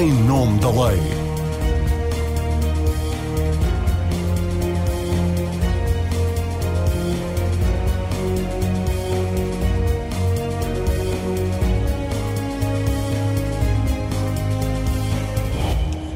em nome da lei.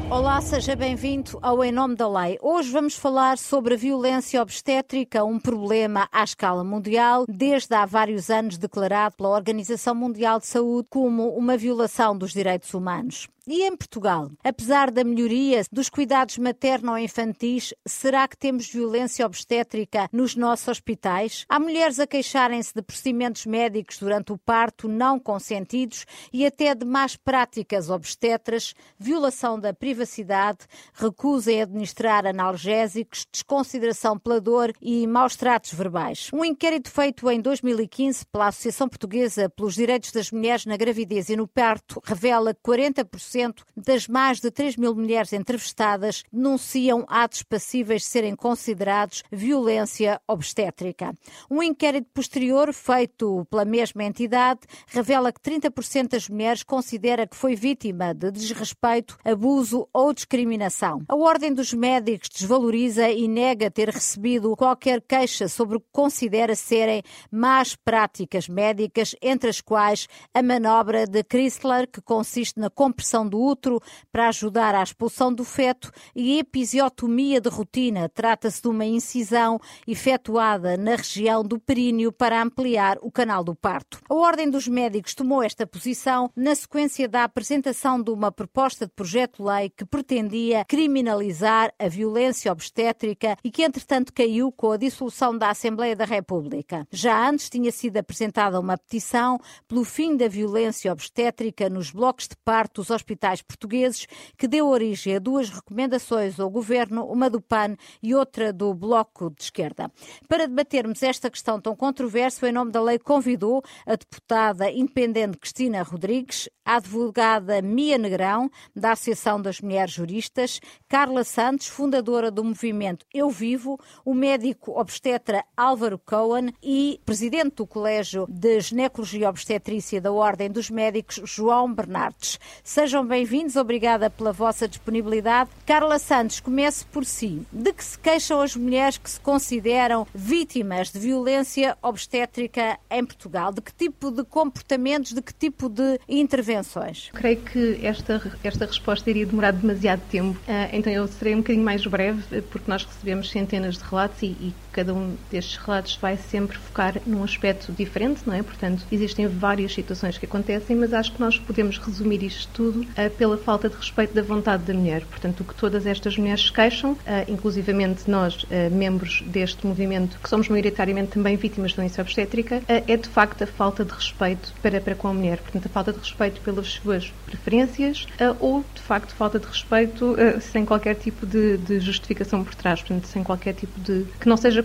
Olá, seja bem-vindo ao Em Nome da Lei. Hoje vamos falar sobre a violência obstétrica, um problema à escala mundial, desde há vários anos declarado pela Organização Mundial de Saúde como uma violação dos direitos humanos. E em Portugal, apesar da melhoria dos cuidados materno-infantis, será que temos violência obstétrica nos nossos hospitais? Há mulheres a queixarem-se de procedimentos médicos durante o parto não consentidos e até de más práticas obstetras, violação da privacidade, recusa em administrar analgésicos, desconsideração pela dor e maus tratos verbais. Um inquérito feito em 2015 pela Associação Portuguesa pelos Direitos das Mulheres na Gravidez e no Parto revela que 40% das mais de 3 mil mulheres entrevistadas denunciam atos passíveis de serem considerados violência obstétrica. Um inquérito posterior feito pela mesma entidade revela que 30% das mulheres considera que foi vítima de desrespeito, abuso ou discriminação. A Ordem dos Médicos desvaloriza e nega ter recebido qualquer queixa sobre o que considera serem más práticas médicas, entre as quais a manobra de Chrysler, que consiste na compressão do útero para ajudar à expulsão do feto e episiotomia de rotina. Trata-se de uma incisão efetuada na região do períneo para ampliar o canal do parto. A Ordem dos Médicos tomou esta posição na sequência da apresentação de uma proposta de projeto-lei que pretendia criminalizar a violência obstétrica e que, entretanto, caiu com a dissolução da Assembleia da República. Já antes tinha sido apresentada uma petição pelo fim da violência obstétrica nos blocos de parto dos hospitais portugueses, que deu origem a duas recomendações ao governo, uma do PAN e outra do Bloco de Esquerda. Para debatermos esta questão tão controversa, em nome da lei, convidou a deputada independente Cristina Rodrigues, a advogada Mia Negrão, da Associação das Mulheres Juristas, Carla Santos, fundadora do movimento Eu Vivo, o médico obstetra Álvaro Cohen e presidente do Colégio de Ginecologia e Obstetrícia da Ordem dos Médicos, João Bernardes. Sejam bem-vindos, obrigada pela vossa disponibilidade. Carla Santos, comece por si. De que se queixam as mulheres que se consideram vítimas de violência obstétrica em Portugal? De que tipo de comportamentos, de que tipo de intervenções? Creio que esta, esta resposta iria demorar demasiado tempo, ah, então eu serei um bocadinho mais breve, porque nós recebemos centenas de relatos e, e cada um destes relatos vai sempre focar num aspecto diferente, não é? Portanto, existem várias situações que acontecem, mas acho que nós podemos resumir isto tudo pela falta de respeito da vontade da mulher. Portanto, o que todas estas mulheres queixam, uh, inclusivamente nós, uh, membros deste movimento, que somos maioritariamente também vítimas de violência obstétrica, é de facto a falta de respeito para, para com a mulher. Portanto, a falta de respeito pelas suas preferências ou, de facto, falta de respeito sem qualquer tipo de, de, justificação por trás. Portanto, sem qualquer tipo de. que não seja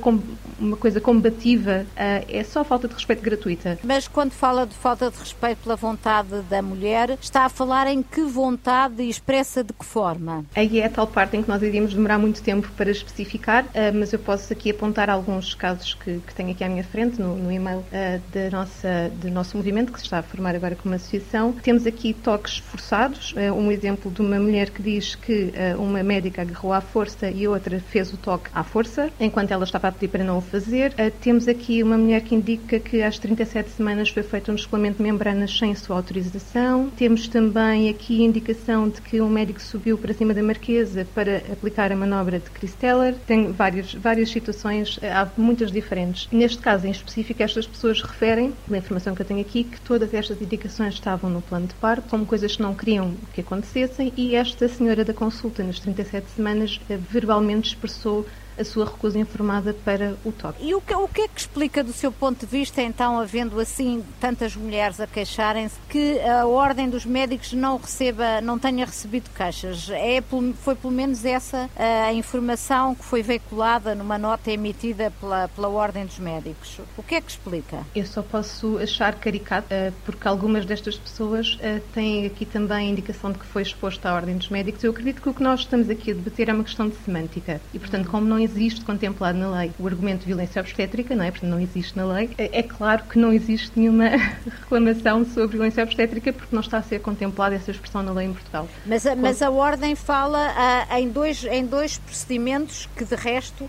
uma coisa combativa, é só falta de respeito gratuita. Mas quando fala de falta de respeito pela vontade da mulher, está a falar em que vontade expressa de que forma? Aí é a tal parte em que nós iríamos demorar muito tempo para especificar, uh, mas eu posso aqui apontar alguns casos que, que tenho aqui à minha frente no, no e-mail uh, da nossa, do nosso movimento, que se está a formar agora como associação. Temos aqui toques forçados, uh, um exemplo de uma mulher que diz que uma médica agarrou à força e outra fez o toque à força, enquanto ela estava a pedir para não o fazer. temos aqui uma mulher que indica que às 37 semanas foi feito um descolamento de membranas sem sua autorização. Temos também aqui a indicação de que um médico subiu para cima da marquesa para aplicar a manobra de Chris Teller. Tem várias, várias situações, há muitas diferentes. Neste caso em específico, estas pessoas referem, pela informação que eu tenho aqui, que todas estas indicações estavam no plano de parto, como coisas que não queriam que acontecessem, e esta senhora da consulta, nas 37 semanas, eh, verbalmente expressou a sua recusa informada para o toque. E o que, o que é que explica, do seu ponto de vista, então, havendo assim tantas mulheres a queixarem-se, que a Ordem dos Médicos não receba, não tenha recebido queixas? É, foi pelo menos essa a informação que foi veiculada numa nota emitida pela, pela Ordem dos Médicos. O que é que explica? Eu só posso achar caricato, eh, porque algumas destas pessoas eh, têm aqui também a indicação de que foi exposta à Ordem dos Médicos. Eu acredito que o que nós estamos aqui a debater é uma questão de semântica. E, portanto, como não existe contemplado na lei o argumento de violência obstétrica, não é? Porque não existe na lei. É, é claro que não existe nenhuma reclamação sobre violência obstétrica porque não está a ser contemplada essa expressão na lei em Portugal. Mas a, mas a Ordem fala uh, em, dois, em dois procedimentos que, de resto,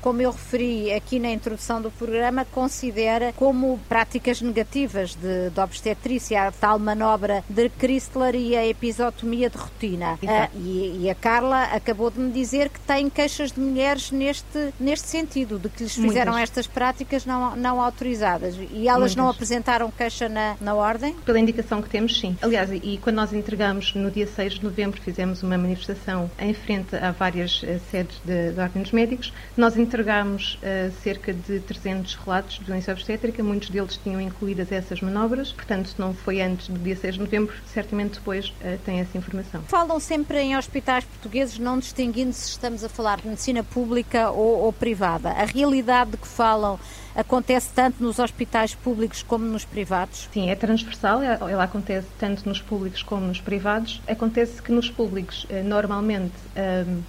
como eu referi aqui na introdução do programa, considera como práticas negativas de, de obstetrícia a tal manobra de Chrysler e a episotomia de rotina. Uh, e, e, a Carla acabou de me dizer que tem queixas de mulheres neste, neste sentido, de que lhes fizeram Muitas. estas práticas não, não autorizadas. E elas Muitas. não apresentaram queixa na, na ordem? Pela indicação que temos, sim. Aliás, e quando nós entregamos no dia 6 de novembro, fizemos uma manifestação em frente a várias uh, sedes de, de ordens médicos, nós entregámos uh, cerca de 300 relatos de violência obstétrica, muitos deles tinham incluídas essas manobras, portanto, se não foi antes do dia 6 de novembro, certamente depois uh, tem essa informação. Falam sempre em hospitais portugueses, não distinguindo se estamos a falar de medicina pública ou, ou privada. A realidade de que falam acontece tanto nos hospitais públicos como nos privados? Sim, é transversal, ela acontece tanto nos públicos como nos privados. Acontece que nos públicos, eh, normalmente,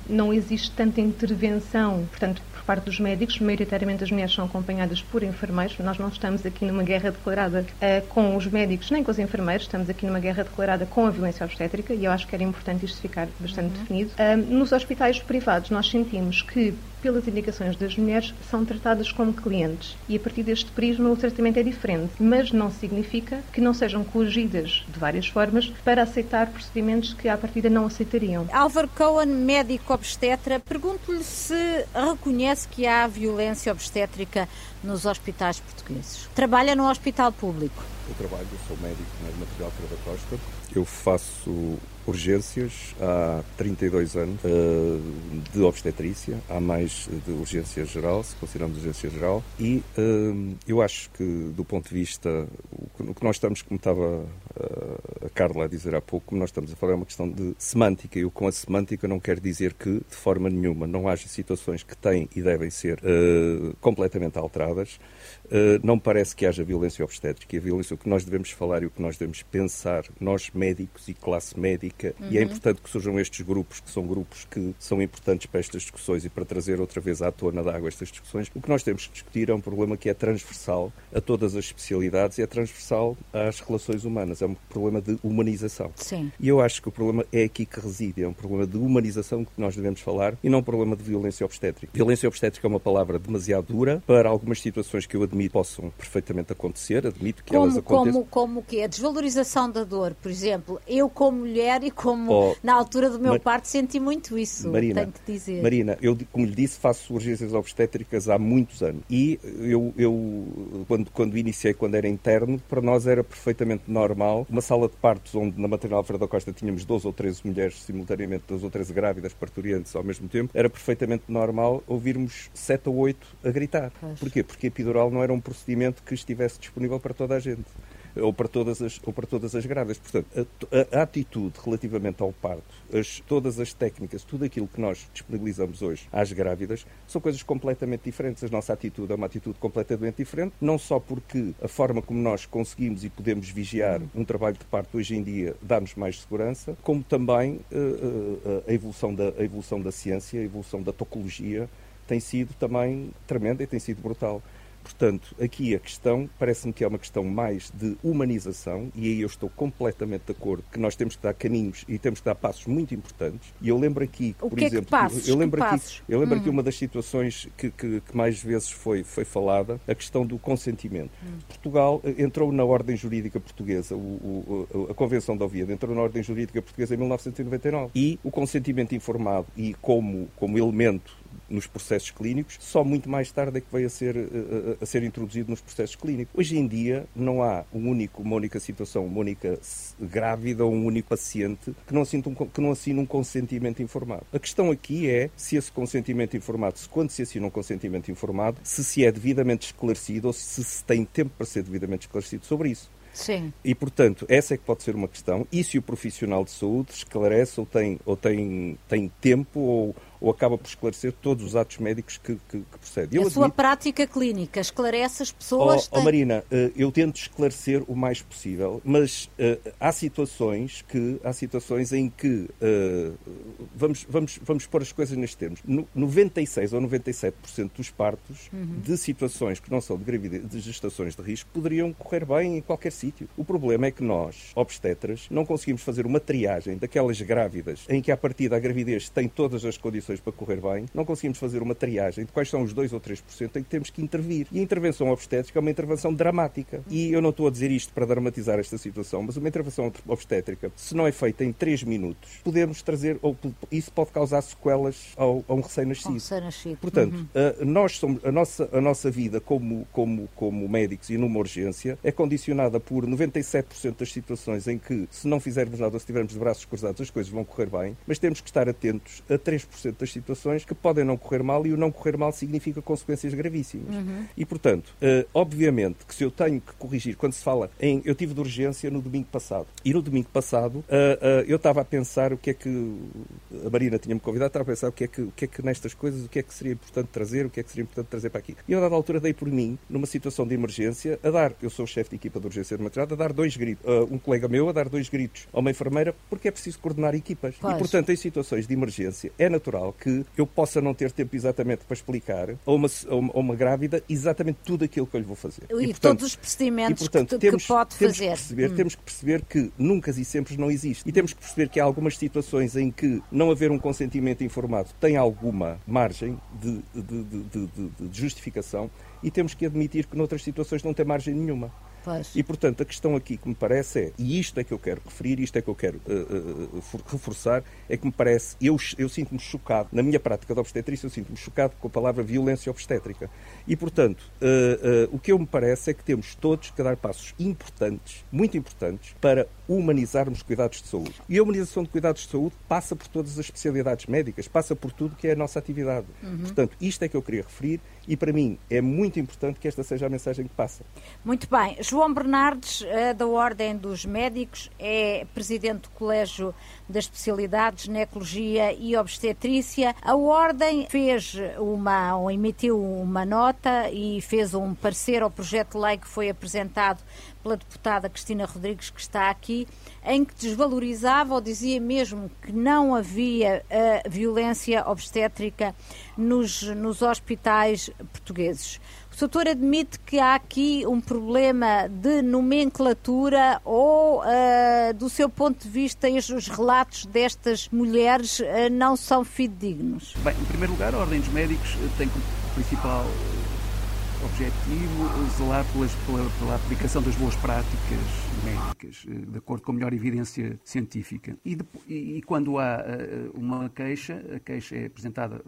não existe tanta intervenção, portanto, por parte dos médicos, maioritariamente as mulheres são acompanhadas por enfermeiros. Nós não estamos aqui numa guerra declarada uh, com os médicos nem com os enfermeiros, estamos aqui numa guerra declarada com a violência obstétrica e eu acho que era importante isto ficar bastante uhum. definido. Uh, nos hospitais privados, nós sentimos que pelas indicações das mulheres, são tratadas como clientes. E a partir deste prisma, o tratamento é diferente, mas não significa que não sejam coagidas de várias formas para aceitar procedimentos que à partida não aceitariam. Álvaro Cohen, médico obstetra, pergunto-lhe se reconhece que há violência obstétrica nos hospitais portugueses. Trabalha no hospital público? Eu trabalho, sou médico na Material Ferreira da Costa. Eu faço urgências há 32 anos uh, de obstetrícia, há mais de urgência geral, se consideramos urgência geral, e uh, eu acho que do ponto de vista, o que nós estamos, como estava uh, a Carla a dizer há pouco, nós estamos a falar é uma questão de semântica, e eu com a semântica não quero dizer que de forma nenhuma não haja situações que têm e devem ser completamente alteradas, não parece que haja violência obstétrica, a violência, o que nós devemos falar e o que nós devemos pensar, nós médicos e classe médica, uhum. e é uhum. importante que surjam estes grupos, que são grupos que são importantes para estas discussões e para trazer outra vez à tona da água estas discussões. O que nós temos que discutir é um problema que é transversal a todas as especialidades e é transversal às relações humanas. É um problema de humanização. Sim. E eu acho que o problema é aqui que reside, é um problema de humanização que nós devemos falar e não um problema de violência obstétrica. Violência obstétrica é uma palavra demasiado dura para algumas situações que eu admito possam perfeitamente acontecer, admito que como, elas aconteçam. Como, como que? A desvalorização da dor, por exemplo. Eu, como mulher, e como oh, na altura do meu Mar... parto senti muito isso, Marina, tenho que dizer. Marina, eu, como lhe disse, faço urgências obstétricas há muitos anos. E eu, eu quando, quando iniciei, quando era interno, para nós era perfeitamente normal uma sala de partos onde na maternal Alfredo da Costa tínhamos 12 ou 13 mulheres simultaneamente, 12 ou 13 grávidas, parturientes ao mesmo tempo, era perfeitamente normal ouvirmos 7 ou 8 a gritar. Pois. Porquê? Porque a epidural não era um procedimento que estivesse disponível para toda a gente ou para todas as, ou para todas as grávidas. Portanto, a, a, a atitude relativamente ao parto, as, todas as técnicas, tudo aquilo que nós disponibilizamos hoje às grávidas, são coisas completamente diferentes. A nossa atitude é uma atitude completamente diferente, não só porque a forma como nós conseguimos e podemos vigiar um trabalho de parto hoje em dia dá-nos mais segurança, como também uh, uh, a, evolução da, a evolução da ciência, a evolução da tocologia tem sido também tremenda e tem sido brutal. Portanto, aqui a questão parece-me que é uma questão mais de humanização, e aí eu estou completamente de acordo que nós temos que dar caminhos e temos que dar passos muito importantes. E eu lembro aqui, o por que exemplo, é que passos? eu lembro que aqui, passos? eu lembro hum. aqui uma das situações que, que, que, mais vezes foi, foi falada, a questão do consentimento. Hum. Portugal eh, entrou na ordem jurídica portuguesa, o, o, a Convenção da Oviedo entrou na ordem jurídica portuguesa em 1999 e o consentimento informado e como, como elemento nos processos clínicos, só muito mais tarde é que veio a ser, a, eh, a, a ser introduzido nos processos clínicos. Hoje em dia não há um único, uma única situação, uma única grávida ou um único paciente que não, assine um, que não assine um consentimento informado. A questão aqui é se esse consentimento informado, se quando se assina um consentimento informado, se se é devidamente esclarecido ou se se tem tempo para ser devidamente esclarecido sobre isso. Sim. E, portanto, essa é que pode ser uma questão. E se o profissional de saúde esclarece ou tem, ou tem, tem tempo ou, ou acaba por esclarecer todos os atos médicos que, que, que procedem. a eu sua admito... prática clínica esclarece as pessoas? Oh, oh Marina, uh, eu tento esclarecer o mais possível, mas uh, há situações que há situações em que uh, vamos, vamos, vamos pôr as coisas nestes termos. No, 96 ou 97% dos partos uhum. de situações que não são de gravidez, de gestações de risco, poderiam correr bem em qualquer sítio. O problema é que nós, obstetras, não conseguimos fazer uma triagem daquelas grávidas em que, a partir da gravidez, tem todas as condições para correr bem, não conseguimos fazer uma triagem de quais são os 2 ou 3% em que temos que intervir. E a intervenção obstétrica é uma intervenção dramática. E eu não estou a dizer isto para dramatizar esta situação, mas uma intervenção obstétrica, se não é feita em 3 minutos, podemos trazer, ou isso pode causar sequelas ao, a um recém-nascido. Recém Portanto, uhum. a, nós somos, a, nossa, a nossa vida como, como, como médicos e numa urgência é condicionada por 97% das situações em que, se não fizermos nada, se estivermos de braços cruzados, as coisas vão correr bem, mas temos que estar atentos a 3% das situações que podem não correr mal e o não correr mal significa consequências gravíssimas. Uhum. E, portanto, uh, obviamente que se eu tenho que corrigir, quando se fala em. Eu tive de urgência no domingo passado. E no domingo passado, uh, uh, eu estava a pensar o que é que. A Marina tinha-me convidado, estava a pensar o que, é que, o que é que nestas coisas, o que é que seria importante trazer, o que é que seria importante trazer para aqui. E eu, a dada altura, dei por mim, numa situação de emergência, a dar. Eu sou o chefe de equipa de urgência de maternidade, a dar dois gritos. um colega meu a dar dois gritos a uma enfermeira, porque é preciso coordenar equipas. Pois. E, portanto, em situações de emergência, é natural que eu possa não ter tempo exatamente para explicar a uma, a uma, a uma grávida exatamente tudo aquilo que eu lhe vou fazer. E, e portanto, todos os procedimentos e, portanto, que, temos, que pode temos fazer. Que perceber, hum. Temos que perceber que nunca e sempre não existe. E temos que perceber que há algumas situações em que não haver um consentimento informado tem alguma margem de, de, de, de justificação e temos que admitir que noutras situações não tem margem nenhuma. Pois. E, portanto, a questão aqui que me parece é, e isto é que eu quero referir, isto é que eu quero uh, uh, reforçar, é que me parece, eu, eu sinto-me chocado, na minha prática de obstetrícia, eu sinto-me chocado com a palavra violência obstétrica. E, portanto, uh, o que eu me parece é que temos todos que dar passos importantes, muito importantes, para humanizarmos cuidados de saúde. E a humanização de cuidados de saúde passa por todas as especialidades médicas, passa por tudo que é a nossa atividade. Uhum. Portanto, isto é que eu queria referir e, para mim, é muito importante que esta seja a mensagem que passa. Muito bem. João Bernardes, da Ordem dos Médicos, é presidente do Colégio das Especialidades Ginecologia e Obstetrícia. A Ordem fez uma, ou emitiu uma nota e fez um parecer ao projeto de lei que foi apresentado pela deputada Cristina Rodrigues, que está aqui, em que desvalorizava ou dizia mesmo que não havia uh, violência obstétrica nos, nos hospitais portugueses. O doutor admite que há aqui um problema de nomenclatura ou, uh, do seu ponto de vista, os relatos destas mulheres uh, não são fidedignos? Bem, em primeiro lugar, a Ordem dos Médicos tem como principal objetivo zelar pelas, pela, pela, aplicação das boas práticas médicas, eh, de acordo com a melhor evidência científica. E, e quando há uma queixa, a queixa é apresentada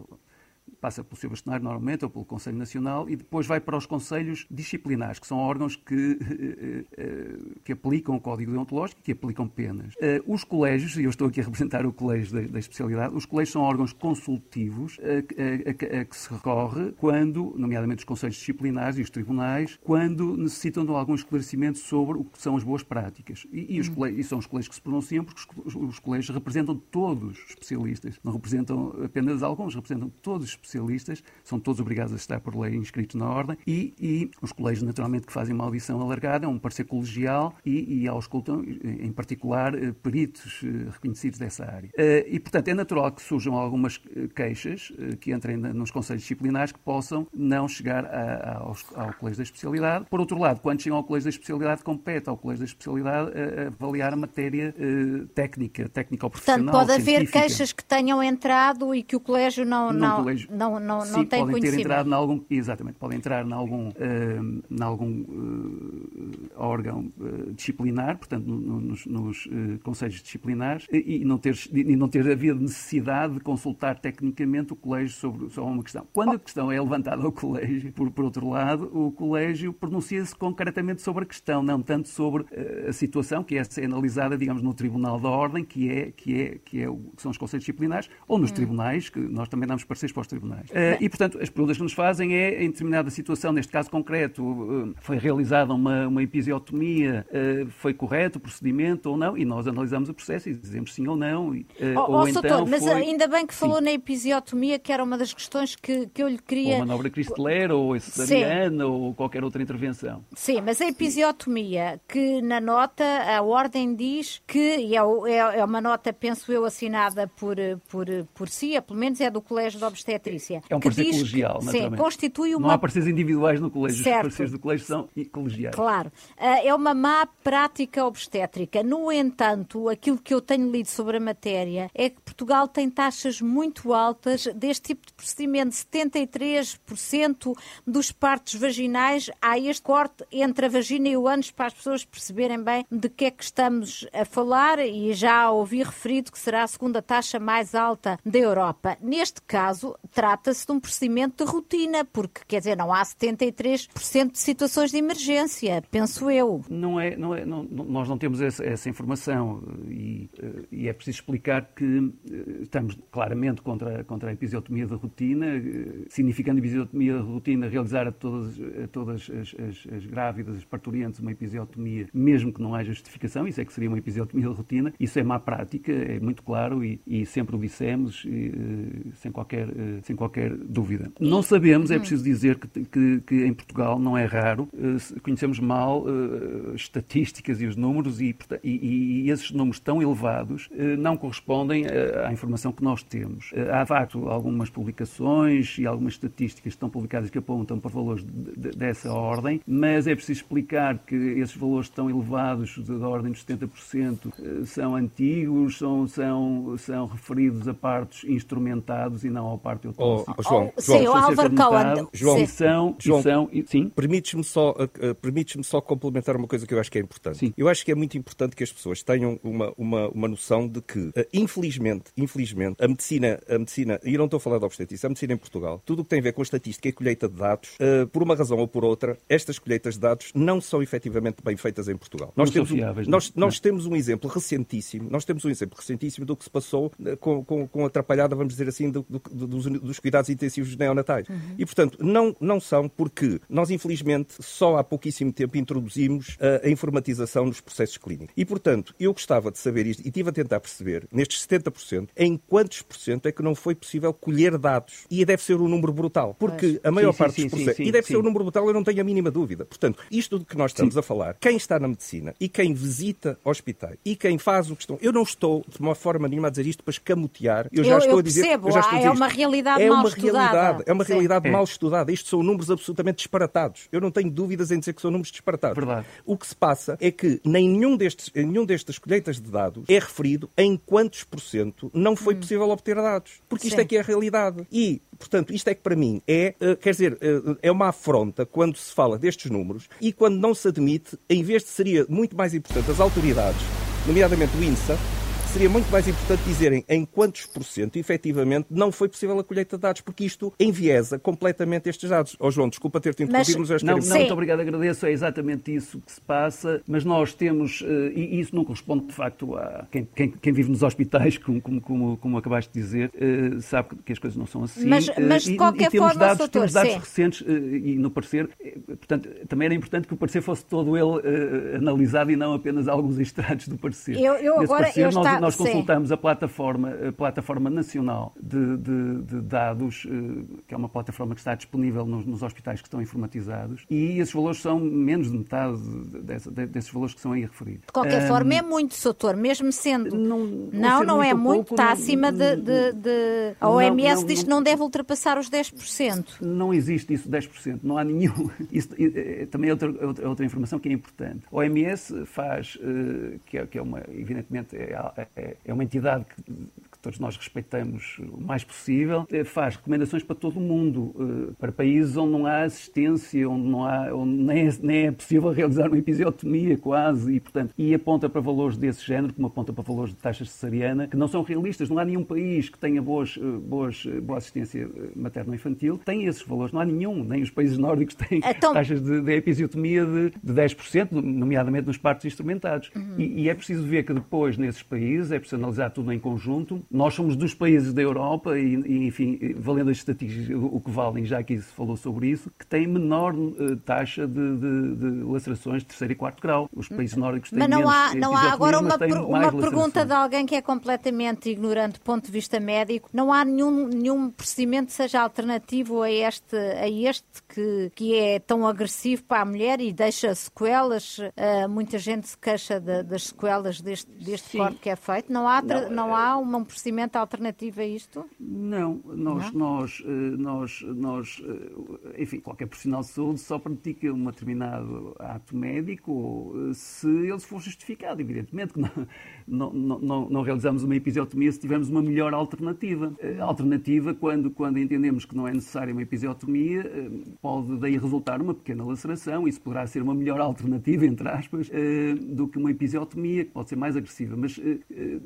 passa pelo seu bastonário normalmente ou pelo Conselho Nacional e depois vai para os Conselhos Disciplinares, que são órgãos que, eh, eh, que aplicam o Código Deontológico e que aplicam penas. Eh, os colégios, e eu estou aqui a representar o colégio da, da especialidade, os colégios são órgãos consultivos a, a, a, que se recorre quando, nomeadamente os Conselhos Disciplinares e os tribunais, quando necessitam de algum esclarecimento sobre o que são as boas práticas. E, e, os hum. e são os colégios que se pronunciam porque os, os colégios representam todos os especialistas, não representam apenas alguns, representam todos os especialistas especialistas, são todos obrigados a estar por lei inscritos na ordem, e, e os colégios, naturalmente, que fazem uma audição alargada, é um parecer colegial e, e auscultam, em particular, eh, peritos eh, reconhecidos dessa área. Eh, e, portanto, é natural que surjam algumas queixas que entrem nos conselhos disciplinares que possam não chegar a, a, ao, ao colégio da especialidade. Por outro lado, quando chegam ao colégio da especialidade, compete ao colégio da especialidade avaliar a matéria técnica, técnico-profissional, Portanto, pode haver queixas que tenham entrado e que o colégio não, não, colégio, não, não, Sim, não tem podem ter entrado em algum, exatamente, podem entrar em algum, uh, em algum uh, órgão uh, disciplinar, portanto, no, nos, nos conselhos disciplinares, e, e, não ter, e não ter havido necessidade de consultar tecnicamente o colégio sobre, sobre uma questão. Quando a questão é levantada ao colégio, por, por outro lado, o colégio pronuncia-se concretamente sobre a questão, não tanto sobre a situação que é analisada, digamos, no Tribunal da Ordem, que, é, que, é, que, é, que são os conselhos disciplinares, ou nos hum. tribunais, que nós também damos pareceres para os tribunais Uh, e, portanto, as perguntas que nos fazem é, em determinada situação, neste caso concreto, uh, foi realizada uma, uma episiotomia, uh, foi correto o procedimento ou não, e nós analisamos o processo e dizemos sim ou não. E, oh, ou oh, então doutor, mas ainda bem que falou sim. na episiotomia, que era uma das questões que, que eu lhe queria... Ou manobra Cristler, ou cesariana, ou qualquer outra intervenção. Sim, mas a episiotomia, que na nota a ordem diz que, e é, é, é uma nota, penso eu, assinada por, por, por si, pelo menos é do Colégio de Obstetrícia. É um parecer colegial, que, Sim, constitui uma... Não há pareceres individuais no colégio, certo. os pareceres do colégio são colegiais. Claro. Eh, é uma má prática obstétrica. No entanto, aquilo que eu tenho lido sobre a matéria é que Portugal tem taxas muito altas deste tipo de procedimento. 73% dos partos vaginais há este corte entre a vagina e o ânus para as pessoas perceberem bem de que é que estamos a falar e já ouvi referido que será a segunda taxa mais alta da Europa. Neste caso, trata-se de um procedimento de rotina, porque, quer dizer, não há 73% de situações de emergência, penso eu. Não é, não é, não, nós não temos essa, essa informação e, eh, e, é preciso explicar que eh, estamos claramente contra, contra a episiotomia de rotina, eh, significando episiotomia de rotina realizar a todas, a todas as, as, as grávidas, as parturientes, uma episiotomia, mesmo que não haja justificação, isso é que seria uma episiotomia de rotina, isso é má prática, é muito claro e, e sempre o dissemos, e, sem, qualquer, sem qualquer dúvida. Não sabemos, é hum. preciso dizer que, que, que em Portugal não é raro, conhecemos mal estatísticas e os números e, e, e esses números tão elevados não correspondem à informação que nós temos. Há, de facto, algumas publicações e algumas estatísticas que estão publicadas que apontam para valores de, de, dessa ordem, mas é preciso explicar que esses valores tão elevados, da ordem dos 70%, eh, são antigos, são, são, são referidos a partos instrumentados e não ao parto. Oh, João, oh, João, sim, o Álvaro Cohen. João, sim. são, João, são, sim? Permites-me só, uh, permites só complementar uma coisa que eu acho que é importante. Sim. Eu acho que é muito importante que as pessoas tenham uma, uma, uma noção de que, uh, infelizmente, infelizmente, a medicina, a medicina, e eu não estou a falar de obstetrícia, a medicina em Portugal, tudo o que tem a ver com a estatística e a colheita de dados, uh, por uma razão ou por outra, estas colheitas de dados não são efetivamente bem feitas em Portugal. Nós, temos, fiáveis, um, nós, nós temos um exemplo recentíssimo, nós temos um exemplo recentíssimo do que se passou com, com, com a atrapalhada, vamos dizer assim, do, do, dos, dos, cuidados intensivos neonatais. Uhum. E, portanto, não, não são porque nós, infelizmente, só há pouquíssimo tempo introduzimos a, a informatização nos processos clínicos. E, portanto, eu gostava de saber isto e estive a tentar perceber, nestes 70%, em quantos por cento é que não foi possível colher dados. E deve ser um número brutal. Porque a maior sim, parte sim, dos processos. Sim, e deve ser um número brutal, eu não tenho a mínima dúvida. Portanto, isto do que nós estamos a falar, quem está na medicina e quem visita hospitais e quem faz o que estão. Eu não estou, de uma forma nenhuma, a dizer isto para escamotear. Eu já eu, estou eu a dizer. Percebo, eu já estou ah, a dizer é uma realidade é mal uma estudada. Realidade, é uma realidade é. mal estudada. Isto são números absolutamente disparatados. Eu não tenho dúvidas em dizer que são números disparatados. Verdade. O que se passa é que nem nenhum destes, em nenhum destas colheitas de dados é referido em quantos por cento não foi hum. possível obter dados. Porque isto Sim. é que é a realidade. E, portanto, isto é que para mim é, uh, quer dizer, uh, é uma afronta quando se fala destes números e quando não se admite, em vez de seria muito mais importante as autoridades, nomeadamente o INSA, seria muito mais importante dizerem em quantos por cento, efetivamente, não foi possível a colheita de dados, porque isto enviesa completamente estes dados. Ó oh, João, desculpa ter-te interrompido, mas, mas não, não, muito obrigado, agradeço, é exatamente isso que se passa, mas nós temos, eh, e isso não corresponde de facto a quem, quem, quem vive nos hospitais, como, como, como, como, acabaste de dizer, eh, sabe que as coisas não são assim. Mas, mas de qualquer e, e temos forma, dados, doutor, temos dados sim. recentes e no parecer, portanto, também era importante que o parecer fosse todo ele analisado e não apenas alguns extratos do parecer. Eu, eu agora, parecer, eu nós, está, nós consultamos a plataforma, a plataforma nacional de, de, de, dados, eh, que é uma plataforma que está disponível nos, nos, hospitais que estão informatizados, e esses valores são menos de metade desse, desses valores que são aí referidos. De qualquer um, forma, é muito, doutor, mesmo sendo. Não, não, não é muito, pouco, está não, acima de, de, A OMS não, diz que não deve ultrapassar os 10%. Não existe isso, 10%, não há nenhum. Isso, também é outra, outra informação que é importante. A OMS faz, eh, que é, que é uma, evidentemente, é, é, é uma entidade que, que, todos nós respeitamos o mais possível, eh, faz recomendações para todo o mundo, eh, para países onde não há assistência, onde, não há, onde nem, é, nem é possível realizar uma episiotomia quase, e, portanto, e aponta para valores desse género, como aponta para valores de taxa cesariana, que não são realistas. Não há nenhum país que tenha boas, eh, boas, boa assistência materno-infantil, tem esses valores. Não há nenhum, nem os países nórdicos têm então... taxas de, de episiotomia de, de 10%, nomeadamente nos partos instrumentados. Uhum. E, e é preciso ver que depois, nesses países, é preciso analisar tudo em conjunto, nós somos dos países da Europa e, e enfim, valendo as estatísticas, o que valem, já que se falou sobre isso, que tem menor uh, taxa de, de, de, lacerações de terceiro e quarto grau. Os países nórdicos têm mas não menos há, não há agora uma, per, uma pergunta de alguém que é completamente ignorante do ponto de vista médico. Não há nenhum, nenhum procedimento que seja alternativo a este, a este que, que é tão agressivo para a mulher e deixa sequelas. Uh, muita gente se queixa de, das sequelas deste, deste corte que é feito. Não há, não, não há um procedimento alternativo a isto? Não, nós, não? nós, eh, nós, nós, eh, enfim, qualquer profissional de saúde só pratica um determinado ato médico se ele for justificado. Evidentemente que não, não, não, não realizamos uma episiotomia se tivermos uma melhor alternativa. Alternativa, quando, quando entendemos que não é necessária uma episiotomia, pode daí resultar uma pequena laceração. Isso poderá ser uma melhor alternativa, entre aspas, do que uma episiotomia, que pode ser mais agressiva. Mas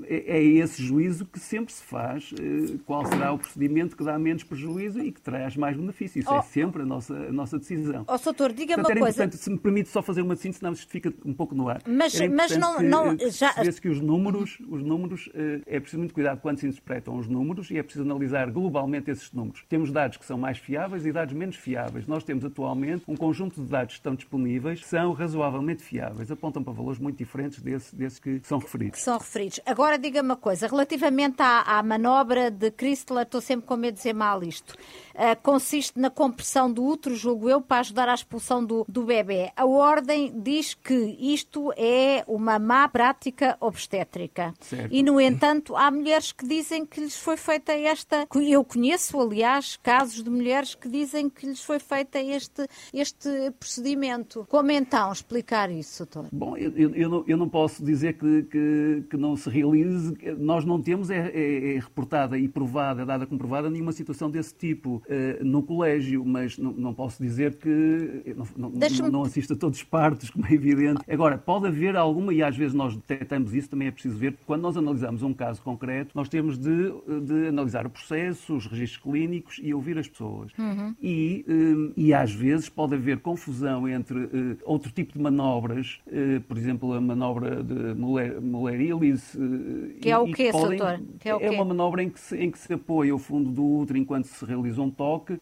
é, é esse juízo que sempre se faz eh, qual será o procedimento que dá menos prejuízo e que traz mais benefício. Isso é oh, é sempre a nossa, a nossa decisão. Ó, oh, doutor, diga-me uma coisa. Se me permite só fazer uma síntese, não isto fica um pouco no ar. Mas, mas não, que, não já que os números, os números eh, é preciso muito cuidado quando se interpretam os números e é preciso analisar globalmente esses números. Temos dados que são mais fiáveis e dados menos fiáveis. Nós temos atualmente um conjunto de dados que estão disponíveis que são razoavelmente fiáveis, apontam para valores muito diferentes desses, desses que são referidos. Que são referidos. Agora diga-me uma coisa, relativamente à, à manobra de Chrysler, estou sempre com medo de dizer mal isto, uh, consiste na compressão do útero, julgo eu, para ajudar à expulsão do, do bebê. A ordem diz que isto é uma má prática obstétrica. Certo. E, no entanto, há mulheres que dizem que lhes foi feita esta... Eu conheço, aliás, casos de mulheres que dizem que lhes foi feita este, este procedimento. Como então explicar isso, doutor? Bom, eu, eu, eu, não, eu não posso dizer que, que, que não se realize. Nós não temos, é, é, é reportada e provada, dada comprovada, nenhuma situação desse tipo uh, no colégio, mas não, não posso dizer que não, não, não assisto a todos os partos, como é evidente. Agora, pode haver alguma, e às vezes nós detectamos isso, também é preciso ver, quando nós analisamos um caso concreto, nós temos de, de analisar o processo, os registros clínicos e ouvir as pessoas. Uhum. E, um, e às vezes pode haver confusão entre uh, outro tipo de manobras, uh, por exemplo, a manobra de Muller-Illis. Uh, que é o quê, podem, doutor? Que é, o é uma manobra em que, se, em que se apoia o fundo do útero enquanto se realiza um toque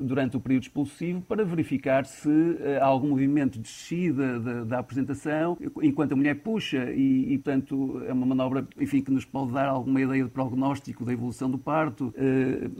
durante o período expulsivo para verificar se há algum movimento de descida da, da apresentação enquanto a mulher puxa e, e, portanto, é uma manobra enfim, que nos pode dar alguma ideia de prognóstico da evolução do parto.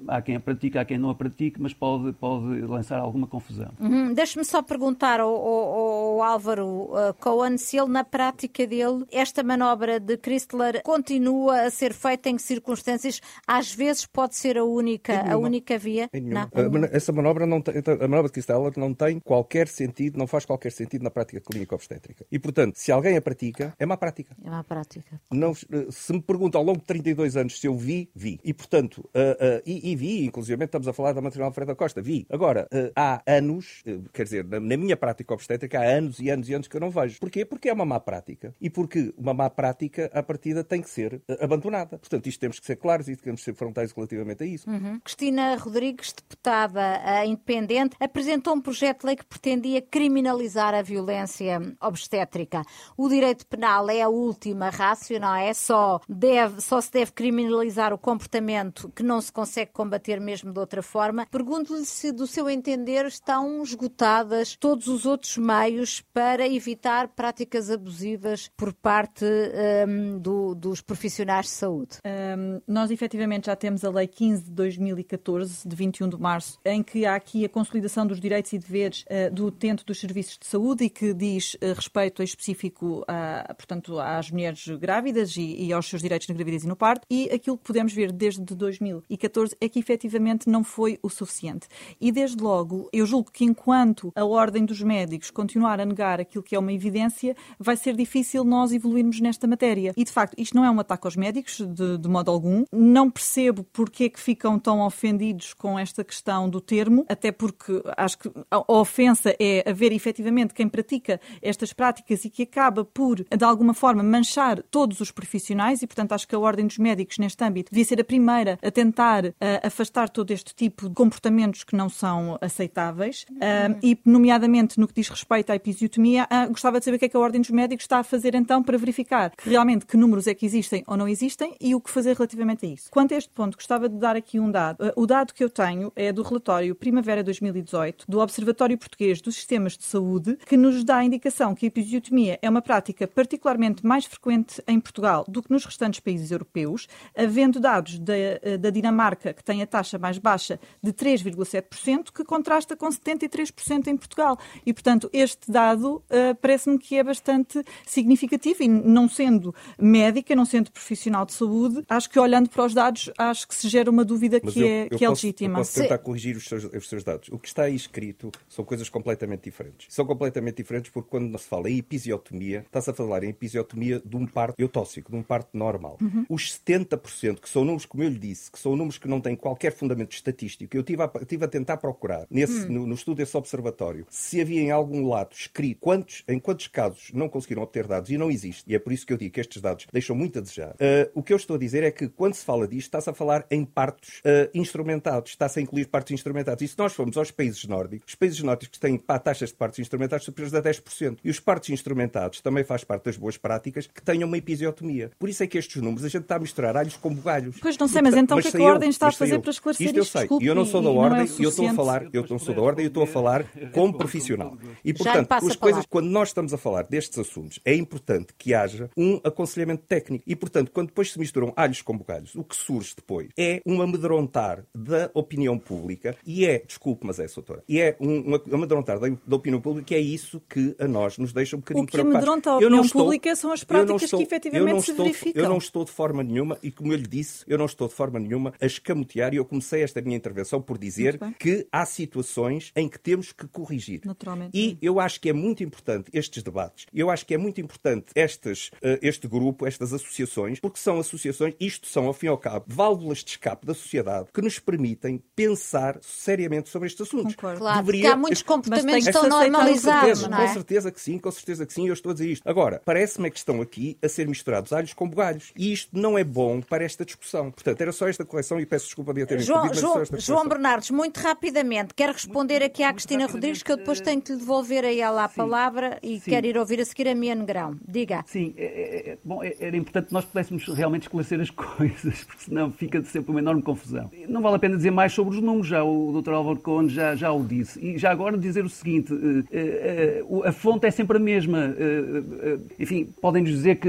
há quem a pratica, há quem não a pratique, mas pode, pode lançar alguma confusão. Uhum. Deixe-me só perguntar ao, ao, ao Álvaro uh, Cohen se ele, na prática dele, esta manobra de Chrysler continua a ser feita em circunstâncias, às vezes pode ser a única, a única via. Não. Essa manobra não tem, a manobra de Chrysler não tem qualquer sentido, não faz qualquer sentido na prática clínica obstétrica. E, portanto, se alguém a pratica, é má prática. É má prática. Não, uh, se me pergunta ao longo de 32 anos se eu vi, vi. E, portanto, uh, uh, e, e, vi, inclusive estamos a falar da maternal Alfredo Costa, vi. Agora, há anos, quer dizer, na, na minha prática obstétrica, há anos e anos e anos que eu não vejo. Porquê? Porque é uma má prática. E porque uma má prática, à partida, tem que ser abandonada. Portanto, isto temos que ser claros e temos que ser frontais relativamente a isso. Uhum. Cristina Rodrigues, deputada independente, apresentou um projeto de lei que pretendia criminalizar a violência obstétrica. O direito penal é a última rácio, não é? Só, deve, só se deve criminalizar o comportamento que não se consegue combater mesmo de outra forma. Pergunto-lhe se, do seu entender, estão esgotadas todos os outros meios para evitar práticas abusivas por parte um, do, dos profissionais de saúde. Um, nós, efetivamente, já temos a Lei 15 de 2014, de 21 de março, em que há aqui a consolidação dos direitos e deveres uh, do utente dos serviços de saúde e que diz uh, respeito específico, a, portanto, às mulheres grávidas e, e aos seus direitos na gravidez e no parto. E aquilo que podemos ver desde 2014 é que, efetivamente, não foi o suficiente. E, desde logo, eu julgo que enquanto a ordem dos médicos continuar a negar aquilo que é uma evidência, vai ser difícil nós evoluirmos nesta matéria. E, de facto, isto não é um ataque aos médicos, de, de modo algum. Não percebo porque é que ficam tão ofendidos com esta questão do termo, até porque acho que a ofensa é haver efetivamente quem pratica estas práticas e que acaba por, de alguma forma, manchar todos os profissionais e, portanto, acho que a Ordem dos Médicos neste âmbito devia ser a primeira a tentar afastar todo este tipo de comportamentos que não são aceitáveis uh, e, nomeadamente, no que diz respeito à episiotomia, uh, gostava de saber o que é que a Ordem dos Médicos está a fazer então para verificar que realmente que números é que existem ou não existem e o que fazer relativamente a isso. Quanto a este ponto, gostava de dar aqui um dado. O dado que eu tenho é do relatório Primavera 2018 do Observatório Português dos Sistemas de Saúde, que nos dá a indicação que a episiotomia é uma prática particularmente mais frequente em Portugal do que nos restantes países europeus, havendo dados da, da Dinamarca, que tem a taxa mais baixa de 3,7%, que contrasta com 73% em Portugal. E, portanto, este dado uh, parece-me que é bastante significativo e, não sendo médica, não sendo profissional de saúde, acho que olhando para os dados, acho que se gera uma dúvida que, eu, é, eu que posso, é legítima. Eu posso tentar corrigir os seus, os seus dados. O que está aí escrito são coisas completamente diferentes. São completamente diferentes porque quando se fala em episiotomia, está-se a falar em episiotomia de um parto eutóxico, de um parto normal. Uhum. Os 70%, que são números, como eu lhe disse, que são números que não têm qualquer fundamento estatístico, eu estive a, estive a tentar procurar nesse, uhum. no, no, estudo desse observatório se havia em algum lado escrito quantos, em quantos casos não conseguiram obter dados e não existe. E é por isso que eu digo que estes dados deixam muito a desejar. Uh, o que eu estou a dizer é que quando se fala disto, está-se a falar em partos uh, instrumentados, está-se a incluir partos instrumentados. E se nós formos aos países nórdicos, os países nórdicos têm pá, taxas de partos instrumentados superiores a 10%. E os partos instrumentados também faz parte das boas práticas que tenham uma episiotomia. Por isso é que estes números a gente está a misturar alhos com bugalhos. Pois não sei, mas então o que é que a Ordem está a fazer para esclarecer isto? Isto eu sei, e eu não sou da Ordem, é eu estou a falar, eu não sou da Ordem, eu estou a falar como profissional. E portanto, as coisas, quando nós estamos a falar destes assuntos, é importante que haja um aconselhamento técnico. E portanto, quando depois se misturam alhos com bugalhos, o que surge depois é um amedrontar da opinião pública e é, desculpe, mas é, doutora, e é um, um amedrontar da, da opinião pública e é isso que a nós nos deixa um bocadinho preocupados. O que amedronta a opinião pública são as práticas estou, que efetivamente se estou, verificam. Eu não estou de forma nenhuma, e como eu lhe disse, eu não estou de forma nenhuma a escamotear, e eu comecei esta minha intervenção por dizer que há situações em que temos que corrigir. Naturalmente. E eu acho que é muito importante estes debates, eu acho que é muito importante estas, uh, este grupo, estas associações, porque são associações, isto são, ao fim e ao cabo, válvulas de escape da sociedade que nos permitem pensar seriamente sobre estes assuntos. Concordo. Claro, Deveria... há muitos comportamentos tão normalizados, com certeza, não é? Com certeza que sim, com certeza que sim, eu estou a dizer isto. Agora, parece-me que estão aqui a ser misturados alhos com bugalhos. E isto não é bom para esta discussão. Portanto, era só esta correção e peço desculpa de ter João, João, João Bernardes, muito rapidamente, quer responder aqui à Cristina Rodrigues, que eu depois tenho que lhe devolver a ela a sim, palavra e sim. quero ir ouvir a seguir a minha Negrão. Diga. Sim, é, é, é bom, é, era importante que nós pudéssemos realmente esclarecer as coisas, porque senão fica sempre uma enorme confusão. Não vale a pena dizer mais sobre os números, já o Dr. Álvaro Conde já, já o disse. E já agora dizer o seguinte, eh, eh, a fonte é sempre a mesma. Eh, enfim, podem-nos dizer que,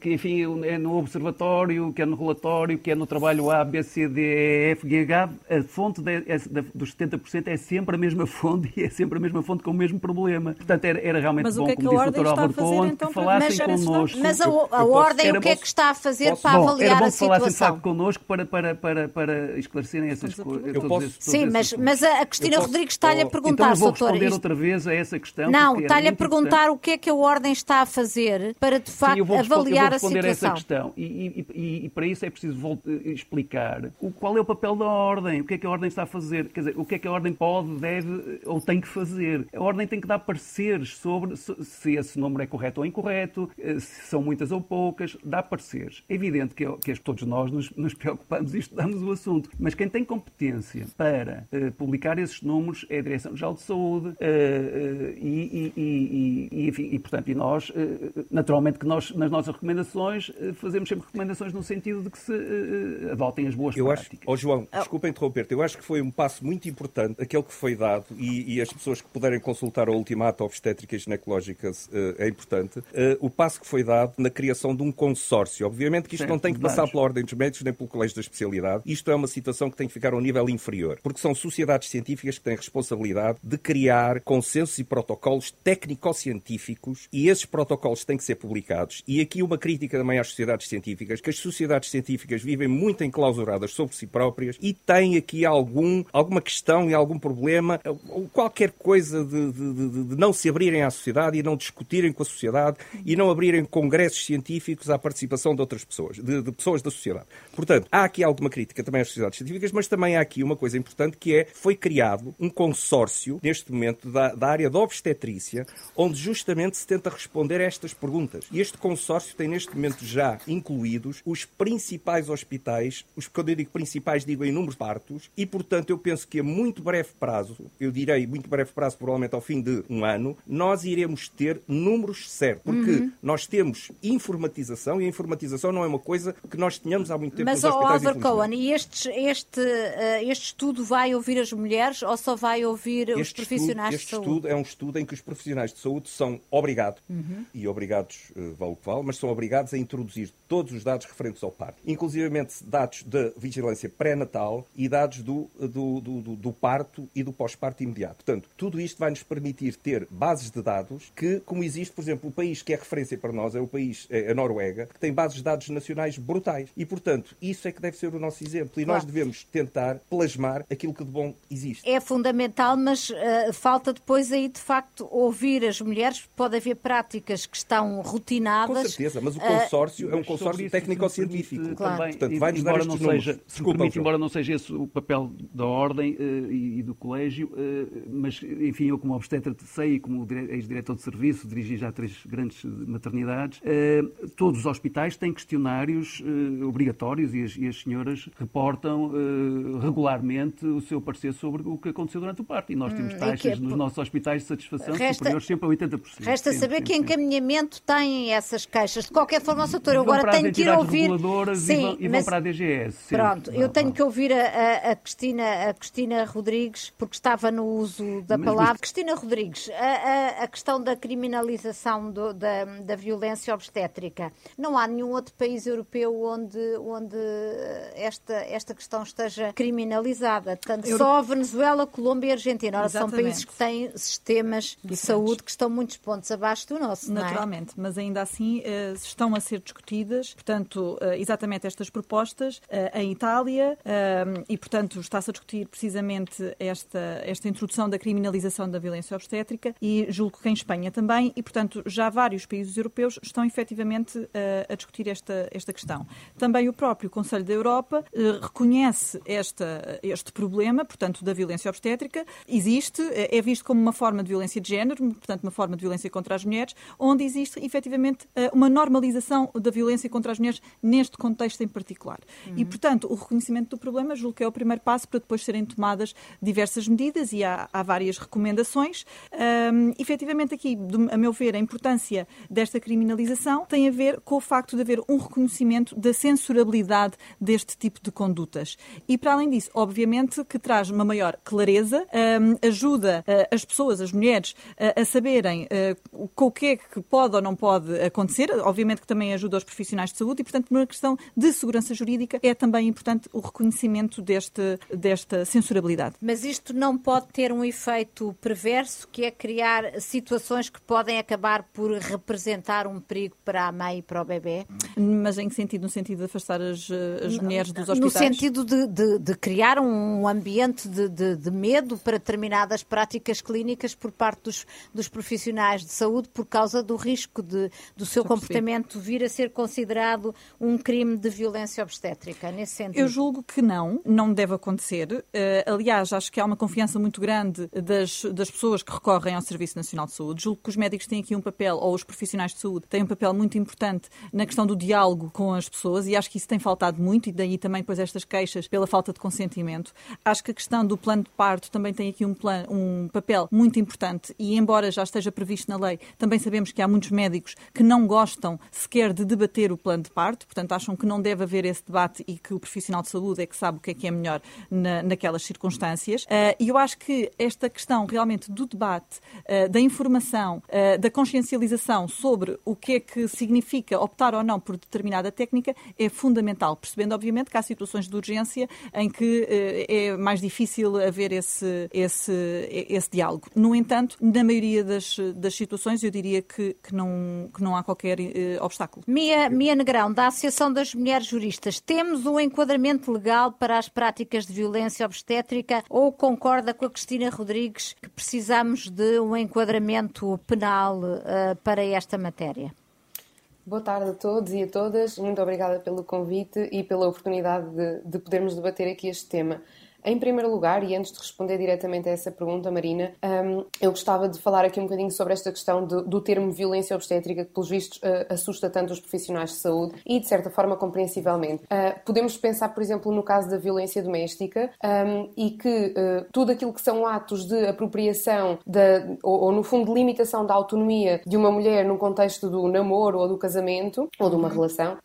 que enfim, é no observatório, que é no relatório, que é no trabalho A, B, C, D, E, F, G, H, a fonte de, é, dos 70% é sempre a mesma fonte e é sempre a mesma fonte com o mesmo problema. Portanto, era, era realmente mas bom, que como disse o Dr. Álvaro Conde, então, que falassem connosco. Mas a, a Ordem, o que é que está a fazer para avaliar era bom a situação? falassem de facto connosco para, para, para, para esclarecerem essas coisas. Posso... Sim, mas, mas a Cristina posso... Rodrigues está-lhe a perguntar, então, vou doutora. responder isto... outra vez a essa questão. Não, está-lhe a perguntar o que é que a Ordem está a fazer para, de facto, Sim, eu vou avaliar eu vou responder a situação. Essa questão. E, e, e, e, para isso é preciso explicar o, qual é o papel da Ordem, o que é que a Ordem está a fazer, quer dizer, o que é que a Ordem pode, deve ou tem que fazer. A Ordem tem que dar pareceres sobre se esse número é correto ou incorreto, eh, se são muitas ou poucas, dá pareceres. É evidente que, que todos nós nos, nos, preocupamos e estudamos o assunto, mas quem tem competência para uh, publicar esses números é a Direção-Geral de Saúde uh, uh, e, e, e, enfim, e, portanto, e nós, naturalmente que nós, nas nossas recomendações, fazemos sempre recomendações no sentido de que se adotem as boas eu práticas. Acho, oh João, desculpa interromper-te, eu acho que foi um passo muito importante, aquele que foi dado, e, e as pessoas que puderem consultar o Ultimato Obstétrica e Ginecológicas é importante, o passo que foi dado na criação de um consórcio. Obviamente que isto certo, não tem que passar pela Ordem dos Médicos nem pelo Colégio da Especialidade. Isto é uma situação que tem que ficar a um nível inferior, porque são sociedades científicas que têm a responsabilidade de criar consensos e protocolos técnico-científicos e esses protocolos têm que ser publicados. E aqui uma crítica também às sociedades científicas, que as sociedades científicas vivem muito enclausuradas sobre si próprias e têm aqui algum, alguma questão e algum problema, ou qualquer coisa de, de, de, de não se abrirem à sociedade e não discutirem com a sociedade e não abrirem congressos científicos à participação de outras pessoas, de, de pessoas da sociedade. Portanto, há aqui alguma crítica também às sociedades científicas, mas também há aqui uma coisa importante que é, foi criado um consórcio, neste momento, da, da área da obstetrícia, onde justamente se tenta responder a estas perguntas. E este consórcio tem neste momento já incluídos os principais hospitais, os, quando eu digo principais, digo em número de partos, e portanto eu penso que a muito breve prazo, eu direi muito breve prazo, provavelmente ao fim de um ano, nós iremos ter números certos, porque uhum. nós temos informatização e a informatização não é uma coisa que nós tenhamos há muito tempo Mas, nos hospitais. Mas, Cohen, e este, este, uh, este estudo vai ouvir as mulheres ou só vai ouvir este os profissionais estudo, de saúde? Este estudo é um estudo em que os profissionais de saúde são obrigados, uhum. e obrigados, uh, vale o que vale, mas são obrigados a introduzir todos os dados referentes ao parto, inclusive dados da vigilância pré-natal e dados do, do, do, do parto e do pós-parto imediato. Portanto, tudo isto vai nos permitir ter bases de dados que, como existe, por exemplo, o país que é referência para nós é o país, é a Noruega, que tem bases de dados nacionais brutais. E, portanto, isso é que deve ser o nosso exemplo. E claro. nós devemos tentar plasmar aquilo que de bom existe. É fundamental, mas uh, falta depois aí, de facto, ouvir as mulheres. Pode haver práticas que estão rotinadas. Com certeza, mas o consórcio uh, é um consórcio técnico-científico. Claro. Portanto, vai nos dar estes não seja, Desculpa, permite, embora não seja esse o papel da Ordem uh, e do Colégio, mas, enfim, eu como obstetra sei e como ex-diretor de serviço, dirigi já três grandes maternidades, todos os hospitais têm questionários obrigatórios e as, e as senhoras reportam regularmente o seu parecer sobre o que aconteceu durante o parto. E nós temos hum, taxas nos nossos hospitais de satisfação resta, superiores sempre a 80%. Resta sempre, saber sempre, que encaminhamento têm essas queixas. De qualquer forma, doutor, eu agora tenho que ir ouvir. Sim, e vão, e vão para a DGS. Sempre. Pronto, eu tenho que ouvir a, a, Cristina, a Cristina Rodrigues, porque estava no uso da mas, palavra. Mas... Cristina Rodrigues, a, a, questão da criminalização do, da, da violência obstétrica. Não há nenhum outro país europeu onde, onde esta, esta questão esteja criminalizada. Tanto Eu... só a Venezuela, Colômbia e Argentina. Ora, são países que têm sistemas Diferentes. de saúde que estão muitos pontos abaixo do nosso. É? Naturalmente, é? mas ainda assim eh, estão a ser discutidas, portanto, eh, exatamente estas propostas eh, em Itália e, portanto, está-se a discutir precisamente esta, esta introdução da criminalização da violência obstétrica e julgo que em Espanha também e, portanto, já vários países europeus estão efetivamente a discutir esta, esta questão. Também o próprio Conselho da Europa reconhece esta, este problema, portanto, da violência obstétrica, existe, é visto como uma forma de violência de género, portanto, uma forma de violência contra as mulheres, onde existe efetivamente uma normalização da violência contra as mulheres neste contexto em particular. Uhum. E, portanto, o reconhecimento do problema julgo que é o primeiro passo para depois serem tomadas diversas medidas e há, há várias recomendações. Um, efetivamente, aqui, a meu ver, a importância desta criminalização tem a ver com o facto de haver um reconhecimento da censurabilidade deste tipo de condutas. E, para além disso, obviamente que traz uma maior clareza, um, ajuda uh, as pessoas, as mulheres, uh, a saberem uh, com o que é que pode ou não pode acontecer. Obviamente que também ajuda os profissionais de saúde e, portanto, numa questão de segurança jurídica, é também importante o reconhecimento deste, desta censurabilidade. Mas isto não pode ter um efeito perverso, que é criar situações que podem acabar por representar um perigo para a mãe e para o bebê? Mas em que sentido? No sentido de afastar as, as mulheres dos hospitais? No sentido de, de, de criar um ambiente de, de, de, medo para determinadas práticas clínicas por parte dos, dos profissionais de saúde por causa do risco de, do seu comportamento vir a ser considerado um crime de violência obstétrica, nesse sentido? Eu julgo que não, não deve acontecer. Uh, aliás, acho que há uma confiança muito grande das, das pessoas que recorrem ao Serviço Nacional de Saúde. Julgo que os médicos têm aqui um papel, ou os profissionais de saúde, têm um papel muito importante na questão do diálogo com as pessoas e acho que isso tem faltado muito e daí também depois estas queixas pela falta de consentimento. Acho que a questão do plano de parto também tem aqui um, plano, um papel muito importante e embora já esteja previsto na lei, também sabemos que há muitos médicos que não gostam sequer de debater o plano de parto, portanto acham que não deve haver esse debate e que o profissional de saúde é que sabe o que é que é melhor na, naquelas circunstâncias. Uh, e eu acho que esta questão realmente do debate, uh, da informação, uh, da consciencialização sobre o que é que significa optar ou não por determinada técnica é fundamental, percebendo obviamente que há situações de urgência em que é mais difícil haver esse, esse, esse diálogo. No entanto, na maioria das, das situações eu diria que, que, não, que não há qualquer obstáculo. Mia, Mia Negrão, da Associação das Mulheres Juristas, temos um enquadramento legal para as práticas de violência obstétrica ou concorda com a Cristina Rodrigues que precisamos de um enquadramento penal uh, para esta matéria? Boa tarde a todos e a todas. Muito obrigada pelo convite e pela oportunidade de, de podermos debater aqui este tema. Em primeiro lugar, e antes de responder diretamente a essa pergunta, Marina, um, eu gostava de falar aqui um bocadinho sobre esta questão de, do termo violência obstétrica, que, pelos vistos, uh, assusta tanto os profissionais de saúde e, de certa forma, compreensivelmente. Uh, podemos pensar, por exemplo, no caso da violência doméstica um, e que uh, tudo aquilo que são atos de apropriação da, ou, ou, no fundo, de limitação da autonomia de uma mulher no contexto do namoro ou do casamento ou de uma uhum. relação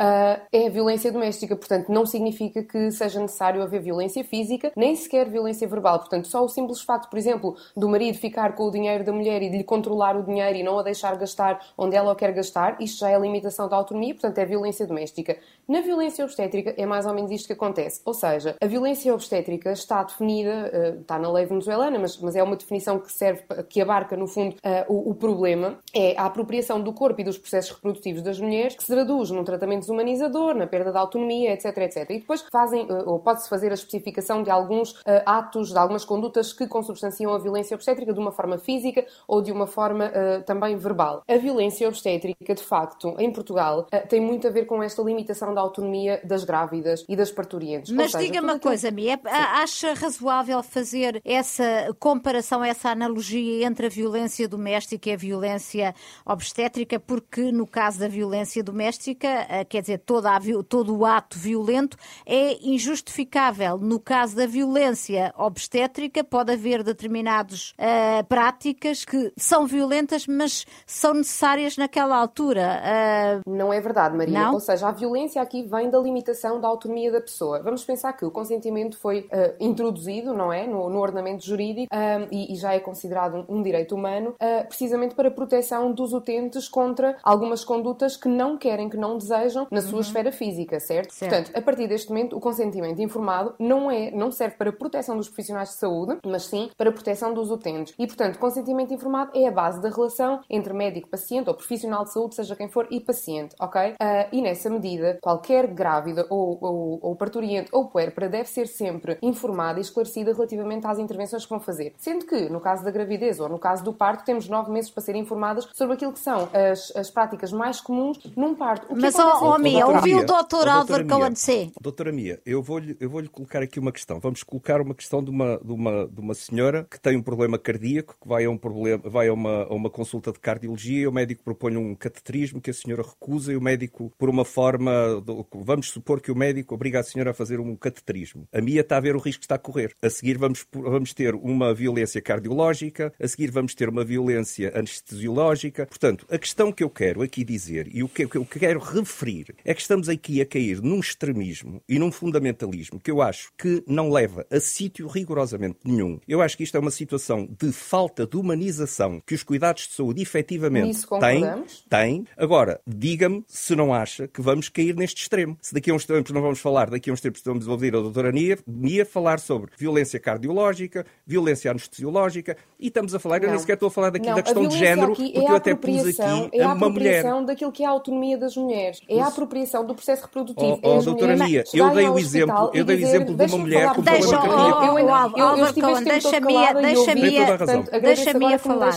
é violência doméstica. Portanto, não significa que seja necessário haver violência física, nem sequer violência verbal. Portanto, só o simples facto, por exemplo, do marido ficar com o dinheiro da mulher e de lhe controlar o dinheiro e não a deixar gastar onde ela o quer gastar, isto já é limitação da autonomia, portanto é violência doméstica. Na violência obstétrica é mais ou menos isto que acontece. Ou seja, a violência obstétrica está definida, uh, está na lei venezuelana, mas, mas, é uma definição que serve, que abarca, no fundo, uh, o, o, problema. É a apropriação do corpo e dos processos reprodutivos das mulheres que se traduz num tratamento desumanizador, na perda da autonomia, etc, etc. E depois fazem, uh, ou pode-se fazer a especificação de alguns atos, de algumas condutas que consubstanciam a violência obstétrica de uma forma física ou de uma forma também verbal. A violência obstétrica, de facto, em Portugal, tem muito a ver com esta limitação da autonomia das grávidas e das parturientes. Mas diga-me uma coisa, Mia, acha razoável fazer essa comparação, essa analogia entre a violência doméstica e a violência obstétrica, porque no caso da violência doméstica, quer dizer, toda a, todo o ato violento é injustificável. No caso da violência obstétrica, pode haver determinadas uh, práticas que são violentas, mas são necessárias naquela altura. Uh... Não é verdade, Maria. Não? Ou seja, a violência aqui vem da limitação da autonomia da pessoa. Vamos pensar que o consentimento foi uh, introduzido, não é, no, no ordenamento jurídico e, e, já é considerado um, um direito humano, precisamente para a proteção dos utentes contra algumas condutas que não querem, que não desejam na sua uhum. esfera física, certo? certo? Portanto, a partir deste momento, o consentimento informado não é, não serve para a proteção dos profissionais de saúde, mas sim para a proteção dos utentes. E, portanto, consentimento informado é a base da relação entre médico-paciente ou profissional de saúde, seja quem for, e paciente, ok? e nessa medida, qualquer grávida ou, ou, ou parturiente ou puérpera deve ser sempre informada e esclarecida relativamente às intervenções que vão fazer. Sendo que, no caso da gravidez ou no caso do parto, temos nove meses para serem informadas sobre aquilo que são as, as práticas mais comuns num parto. Mas, ó oh, Mia, ouviu o doutor Álvaro Coancê? Doutora Mia, eu vou-lhe eu vou colocar aqui uma questão. Vamos colocar uma questão de uma, de, uma, de uma senhora que tem um problema cardíaco, que vai a, um problema, vai a, uma, a uma consulta de cardiologia e o médico propõe um cateterismo que a senhora recusa e o médico, por uma forma, vamos supor que o médico obriga a senhora a fazer um cateterismo. A Mia está a ver o risco que está a correr. A seguir vamos, vamos ter uma violência cardiológica, a seguir vamos ter uma violência anestesiológica. Portanto, a questão que eu quero aqui dizer e o que eu quero referir é que estamos aqui a cair num extremismo e num fundamentalismo que eu acho que não leva a sítio rigorosamente nenhum. Eu acho que isto é uma situação de falta de humanização que os cuidados de saúde efetivamente têm. têm. Agora, diga-me se não acha que vamos cair neste extremo. Se daqui a uns tempos não vamos falar, daqui a uns tempos vamos ouvir a doutora Nia, Nia falar sobre violência cardiológica, violência anestesiológica e estamos a falar, não. eu nem sequer estou a falar daqui não, da questão de género, porque é eu até pus aqui é a uma mulher. daquilo que é a autonomia das mulheres, é a apropriação do processo reprodutivo. Oh, oh doutora Nia, eu dei o exemplo, eu dei o exemplo de uma mulher com este tempo deixa-me deixa-me falar.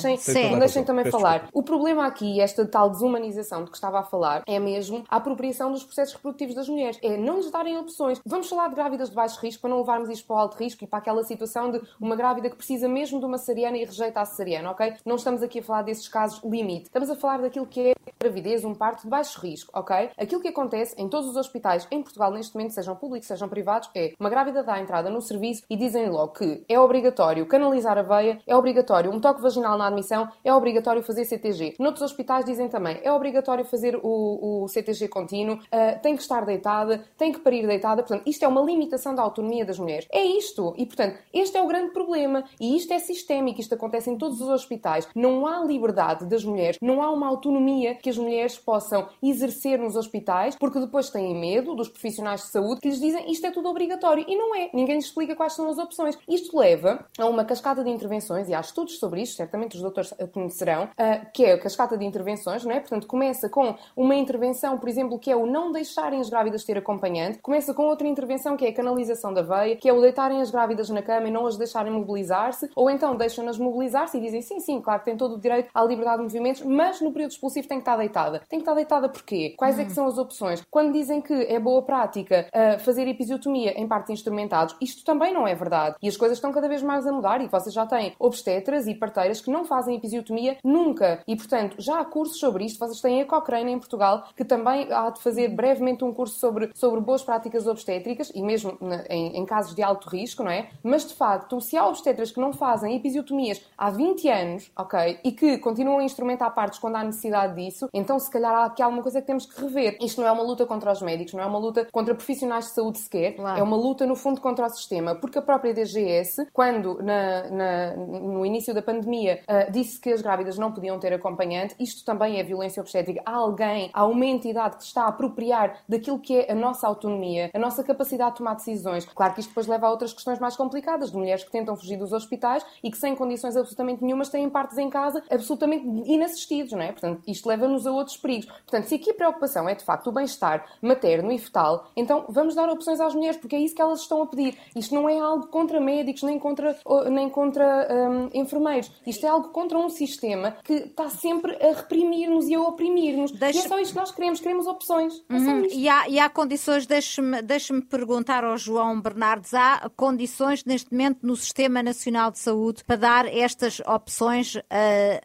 Deixem também falar. O problema aqui, esta tal desumanização de que estava a falar, é mesmo a apropriação dos processos reprodutivos das mulheres. É não lhes darem opções. Vamos falar de grávidas de baixo risco para não levarmos isto para o alto risco e para aquela situação de uma grávida que precisa mesmo de uma cesariana e rejeita a cesariana, ok? Não estamos aqui a falar desses casos limite. Estamos a falar daquilo que é gravidez, um parto de baixo risco, ok? Aquilo que acontece em todos os hospitais em Portugal neste momento, sejam públicos, sejam privados, é uma grávida dá a no serviço e dizem logo que é obrigatório canalizar a veia, é obrigatório um toque vaginal na admissão, é obrigatório fazer CTG. Noutros hospitais dizem também é obrigatório fazer o, o CTG contínuo, uh, tem que estar deitada, tem que parir deitada. Portanto, isto é uma limitação da autonomia das mulheres. É isto. E, portanto, este é o grande problema. E isto é sistémico. Isto acontece em todos os hospitais. Não há liberdade das mulheres, não há uma autonomia que as mulheres possam exercer nos hospitais, porque depois têm medo dos profissionais de saúde que lhes dizem isto é tudo obrigatório. E não é. Ninguém explica quais são as opções. Isto leva a uma cascata de intervenções, e há estudos sobre isto, certamente os doutores conhecerão, uh, que é a cascata de intervenções, não é? Portanto, começa com uma intervenção, por exemplo, que é o não deixarem as grávidas ter acompanhante, começa com outra intervenção que é a canalização da veia, que é o deitarem as grávidas na cama e não as deixarem mobilizar-se, ou então deixam-nas mobilizar-se e dizem sim, sim, claro que tem todo o direito à liberdade de movimentos, mas no período expulsivo tem que estar deitada. Tem que estar deitada porquê? Quais é que são as opções? Quando dizem que é boa prática uh, fazer episiotomia em partes instrumentados, isto isto também não é verdade. E as coisas estão cada vez mais a mudar e vocês já têm obstetras e parteiras que não fazem episiotomia nunca. E, portanto, já há cursos sobre isto. Vocês têm a Cochrane em Portugal, que também há de fazer brevemente um curso sobre, sobre boas práticas obstétricas e mesmo em, em casos de alto risco, não é? Mas, de facto, se há obstetras que não fazem episiotomias há 20 anos, ok, e que continuam a instrumentar partos quando há necessidade disso, então se calhar há aqui alguma coisa que temos que rever. Isto não é uma luta contra os médicos, não é uma luta contra profissionais de saúde sequer, claro. é uma luta, no fundo, contra o sistema, porque a própria DGS, quando na, na, no início da pandemia uh, disse que as grávidas não podiam ter acompanhante, isto também é violência obstétrica. Há alguém, há uma entidade que está a apropriar daquilo que é a nossa autonomia, a nossa capacidade de tomar decisões. Claro que isto depois leva a outras questões mais complicadas, de mulheres que tentam fugir dos hospitais e que sem condições absolutamente nenhumas têm partos em casa absolutamente inassistidos, não é? Portanto, isto leva-nos a outros perigos. Portanto, se aqui a preocupação é de facto o bem-estar materno e fetal, então vamos dar opções às mulheres, porque é isso que elas estão a pedir. Isto não é algo contra médicos, nem contra, nem contra um, enfermeiros. Isto é algo contra um sistema que está sempre a reprimir-nos e a oprimir-nos. Deixa... E é só isto que nós queremos, queremos opções. É uhum. e, há, e há condições, deixe-me deixe perguntar ao João Bernardes, há condições neste momento no Sistema Nacional de Saúde para dar estas opções uh,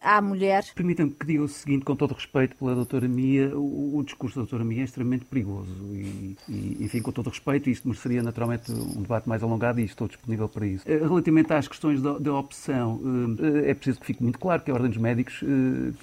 à mulher? Permitam-me que diga o seguinte, com todo respeito pela doutora Mia, o, o discurso da doutora Mia é extremamente perigoso e, e, enfim, com todo respeito, isto mereceria naturalmente um debate mais alongado e estou disponível para isso. Eh, relativamente às questões da, da opção, eh, é preciso que fique muito claro que a Ordem dos Médicos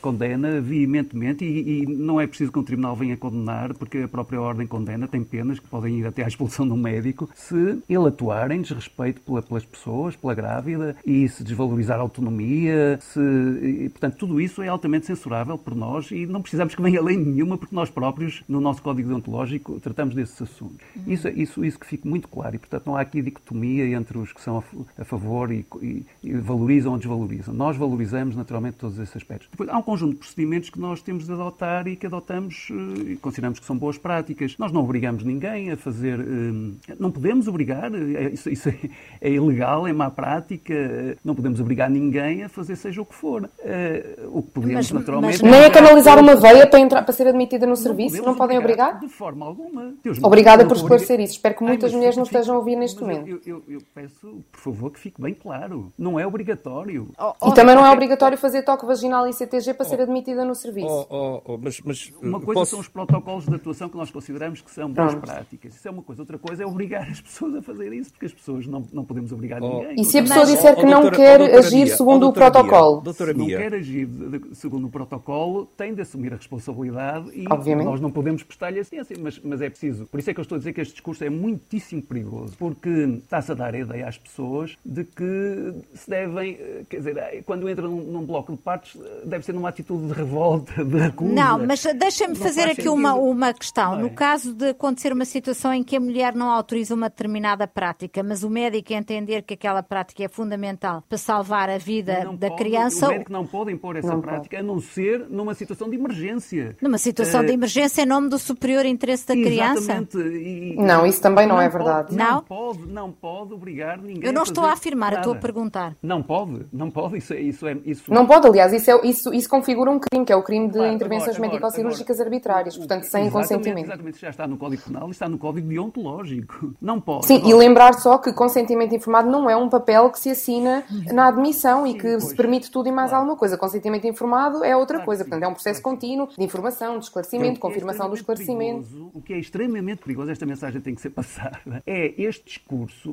condena veementemente e, e não é preciso que um tribunal venha condenar, porque a própria Ordem condena, tem penas que podem ir até à expulsão de um médico, se ele atuar em desrespeito pela, pelas pessoas, pela grávida, e se desvalorizar a autonomia, se, e, portanto, tudo isso é altamente censurável por nós e não precisamos que venha lei nenhuma, porque nós próprios, no nosso código deontológico, tratamos desses assuntos. Uhum. Isso, isso, isso que fique muito claro, e portanto não há aqui dicotomia entre os que são a, favor e, e, e, valorizam ou desvalorizam. Nós valorizamos naturalmente todos esses aspectos. Depois, há um conjunto de procedimentos que nós temos de adotar e que adotamos eh, e consideramos que são boas práticas. Nós não obrigamos ninguém a fazer. Eh, não podemos obrigar, é, isso, isso é, é, ilegal, é má prática, não podemos obrigar ninguém a fazer seja o que for. Eh, o que podemos, mas, naturalmente. Mas, nem a canalizar uma veia para, entrar, para ser admitida no não serviço, não podem obrigar? De forma alguma. Deus Obrigada por esclarecer isso. Espero que muitas Ai, mulheres não estejam a ouvir neste Eu, eu, eu, peço, por favor, que fique bem claro. Não é obrigatório. Oh, oh, e também não é obrigatório fazer toque vaginal e CTG para oh, ser admitida no serviço. Oh, oh, oh, mas, mas, uma coisa posso... são os protocolos de atuação que nós consideramos que são boas práticas. Isso é uma coisa. Outra coisa é obrigar as pessoas a fazer isso, porque as pessoas não, não podemos obrigar oh, ninguém. E se a pessoa disser que não quer agir segundo o protocolo? Se não quer agir segundo o protocolo, tem de assumir a responsabilidade e Obviamente. nós não podemos prestar-lhe a ciência, mas, mas é preciso. Por isso é que eu estou a dizer que este discurso é muitíssimo perigoso, porque está-se a dar a ideia às pessoas de que se devem, eh, quer dizer, quando entram num, num bloco de partes, eh, deve ser numa atitude de revolta, de acusa. Não, mas deixa-me fazer aqui uma, uma questão. No caso de acontecer uma situação em que a mulher não autoriza uma determinada prática, mas o médico entender que aquela prática é fundamental para salvar a vida não da pode, criança. O médico não pode impor essa não prática, pode. a não ser numa situação de emergência. Numa situação uh, de emergência em nome do superior interesse da criança? E, não, isso também não, não é verdade. Não? não pode, não pode obrigar ninguém. Eu não a estou a afirmar, nada. estou a perguntar. Não pode, não pode, isso é. Isso é isso... Não pode, aliás, isso, é, isso, isso configura um crime, que é o crime de claro, intervenções médico-cirúrgicas arbitrárias, portanto, sem exatamente, consentimento. Exatamente, já está no Código Penal e está no Código Deontológico. Não pode. Sim, e lembrar só que consentimento informado não é um papel que se assina na admissão Sim, e que pois. se permite tudo e mais claro. alguma coisa. Consentimento informado é outra claro, coisa, portanto, é um processo contínuo de informação, de esclarecimento, de confirmação do esclarecimento. Perigoso, o que é extremamente perigoso, esta mensagem tem que ser passada, é este discurso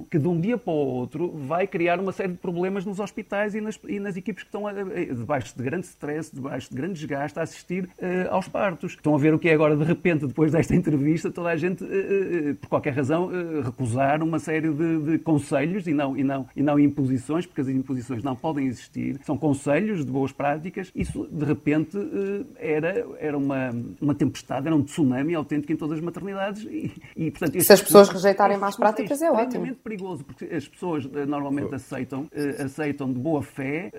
que de um dia para o outro vai criar uma série de problemas nos hospitais e nas, e nas equipes que estão a, a, debaixo de grande stress, debaixo de grande desgaste, a assistir uh, aos partos. Estão a ver o que é agora, de repente, depois desta entrevista, toda a gente, uh, uh, por qualquer razão, recusar uma série de, de, conselhos e não, e, não, e não imposições, porque as imposições não podem existir. São conselhos de boas práticas. Isso, de repente, era, era uma, uma tempestade, era um tsunami autêntico em todas as maternidades. E, e portanto, Se as pessoas rejeitarem más práticas, é, é É perigoso, porque as pessoas normalmente aceitam, aceitam de boa fé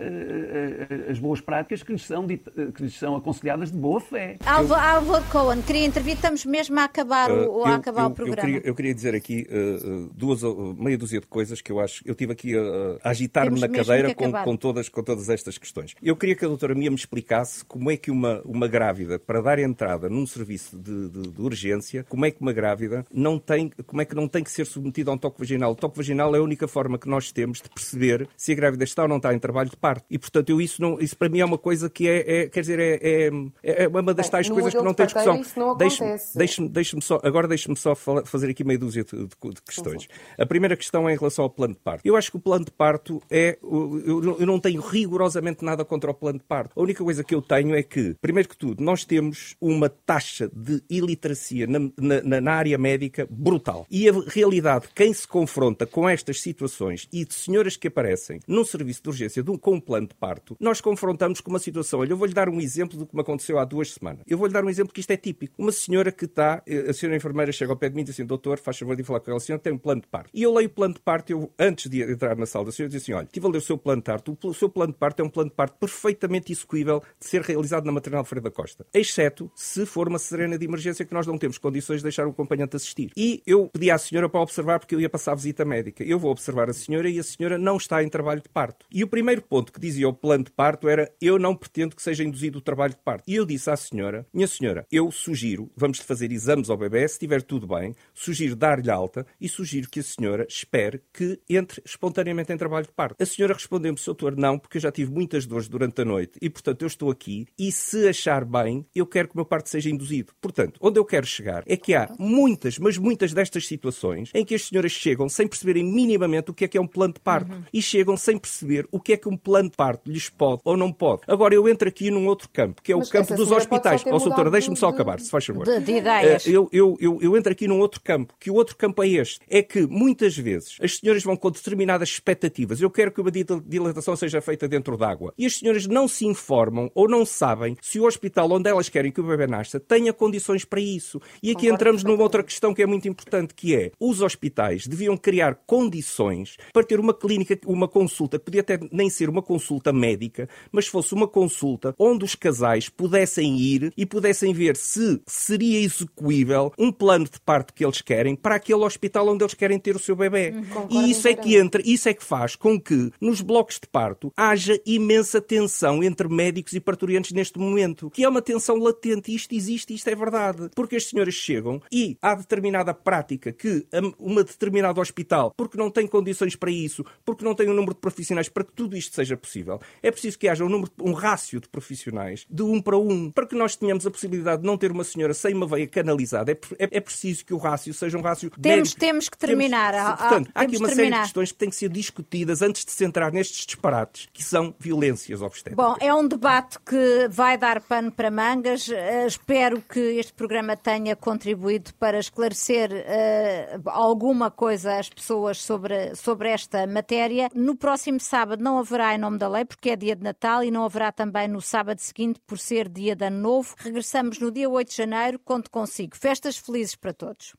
as boas práticas que lhes são, que lhes são aconselhadas de boa fé. Álvaro Cohen, queria intervir, estamos mesmo a acabar, o, a acabar eu, o programa. Eu queria, eu queria dizer aqui uh, duas, meia dúzia de coisas que eu acho. Eu tive aqui a, a agitar-me na cadeira com, com, todas, com todas estas questões. Eu queria que a doutora Mia me explicasse como é que uma, uma grávida, para dar entrada num serviço de, de, de urgência, como é que uma grávida não tem, como é que não tem que ser submetida a um toque vaginal. O toque vaginal é a única forma que nós temos de perceber se a grávida está ou não está em trabalho de parto. E, portanto, eu isso, não, isso para mim é uma coisa que é, é quer dizer, é, é, é uma das Bem, tais coisas que não tem discussão. Deixe-me deixe deixe só, agora deixe-me só fazer aqui meia dúzia de, de, de questões. Sim. A primeira questão é em relação ao plano de parto. Eu acho que o plano de parto é. Eu, eu não tenho rigorosamente nada contra o plano de parto. A única coisa que eu tenho é que, primeiro que tudo, nós temos uma taxa de iliteracia na, na, na área médica brutal. E a realidade, quem se confronta com estas situações e de senhoras que aparecem num serviço de urgência de um, com um plano de parto, nós confrontamos com uma situação. Olha, eu vou-lhe dar um exemplo do que me aconteceu há duas semanas. Eu vou-lhe dar um exemplo que isto é típico. Uma senhora que está, a senhora enfermeira chega ao pé de mim e diz assim: Doutor, faz favor de falar com ela, senhora tem um plano de parto. E eu leio o plano de parto, eu, antes de entrar na sala da senhora, diz assim: Olha, estive a ler o seu plano de parto. O seu plano de parto é um plano de parto perfeitamente execuível de ser realizado na maternal Freire da Costa. Exceto se for uma serena de emergência que nós não temos condições de deixar o acompanhante assistir. E eu pedi à senhora para observar porque eu ia passar a visita médica. Eu vou observar a senhora e a senhora não está em trabalho de parto. E o primeiro ponto que dizia o plano de parto era: Eu não pretendo que seja induzido o trabalho de parto. E eu disse à senhora: Minha senhora, eu sugiro, vamos fazer exames ao bebê, se estiver tudo bem, sugiro dar-lhe alta e sugiro que a senhora espere que entre espontaneamente em trabalho de parto. A senhora respondeu-me: Doutor, não, porque eu já tive muitas dores durante a noite e, portanto, eu estou aqui e se achar bem, eu quero que o meu parto seja induzido. Portanto, onde eu quero chegar é que há muitas, mas muitas destas situações em que as senhoras chegam sem perceberem minimamente o que é que é um plano de parto uhum. e chegam sem perceber o que é que um plano de parto lhes pode ou não pode. Agora eu entro aqui num outro campo, que é o mas campo dos hospitais. Ó, oh, doutora, deixe-me só acabar, se faz favor. De, de ideias. Uh, eu, eu, eu, eu entro aqui num outro campo, que o outro campo é este. É que muitas vezes as senhoras vão com determinadas expectativas. Eu quero que uma dilatação seja feita dentro d'água. E as senhoras não se informam ou não sabem se o hospital onde elas querem que o bebê nasça tenha condições para isso. E aqui entramos numa outra questão que é muito importante, que é os hospitais deviam criar condições para ter uma clínica, uma consulta, que podia até nem ser uma consulta médica, mas fosse uma consulta onde os casais pudessem ir e pudessem ver se seria execuível um plano de parto que eles querem para aquele hospital onde eles querem ter o seu bebê. Hum, e isso é que entra, isso é que faz com que nos blocos de parto haja imensa tensão entre médicos e parturientes neste momento, que é uma tensão latente. Isto existe, isto é verdade. Porque as senhoras chegam e há determinada prática que uma determinado hospital, porque não tem condições para isso, porque não tem um número de profissionais para que tudo isto seja possível, é preciso que haja um, número, um rácio de profissionais de um para um, para que nós tenhamos a possibilidade de não ter uma senhora sem uma veia canalizada. É, é, é preciso que o rácio seja um rácio temos, médico. Temos que terminar. Temos, portanto, há aqui uma série de questões que têm que ser discutidas antes de se entrar nestes disparates, que são violências obstétricas. Bom, é um debate que vai dar pano para mangas. Uh, espero que este programa tenha contribuído para esclarecer uh, alguma coisa às pessoas sobre, sobre esta matéria. No próximo sábado não haverá em nome da lei, porque é dia de Natal, e não haverá também no sábado seguinte, por ser dia de Ano Novo. Regressamos no dia 8 de janeiro. Conto consigo. Festas felizes para todos.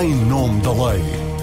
Em nome da lei.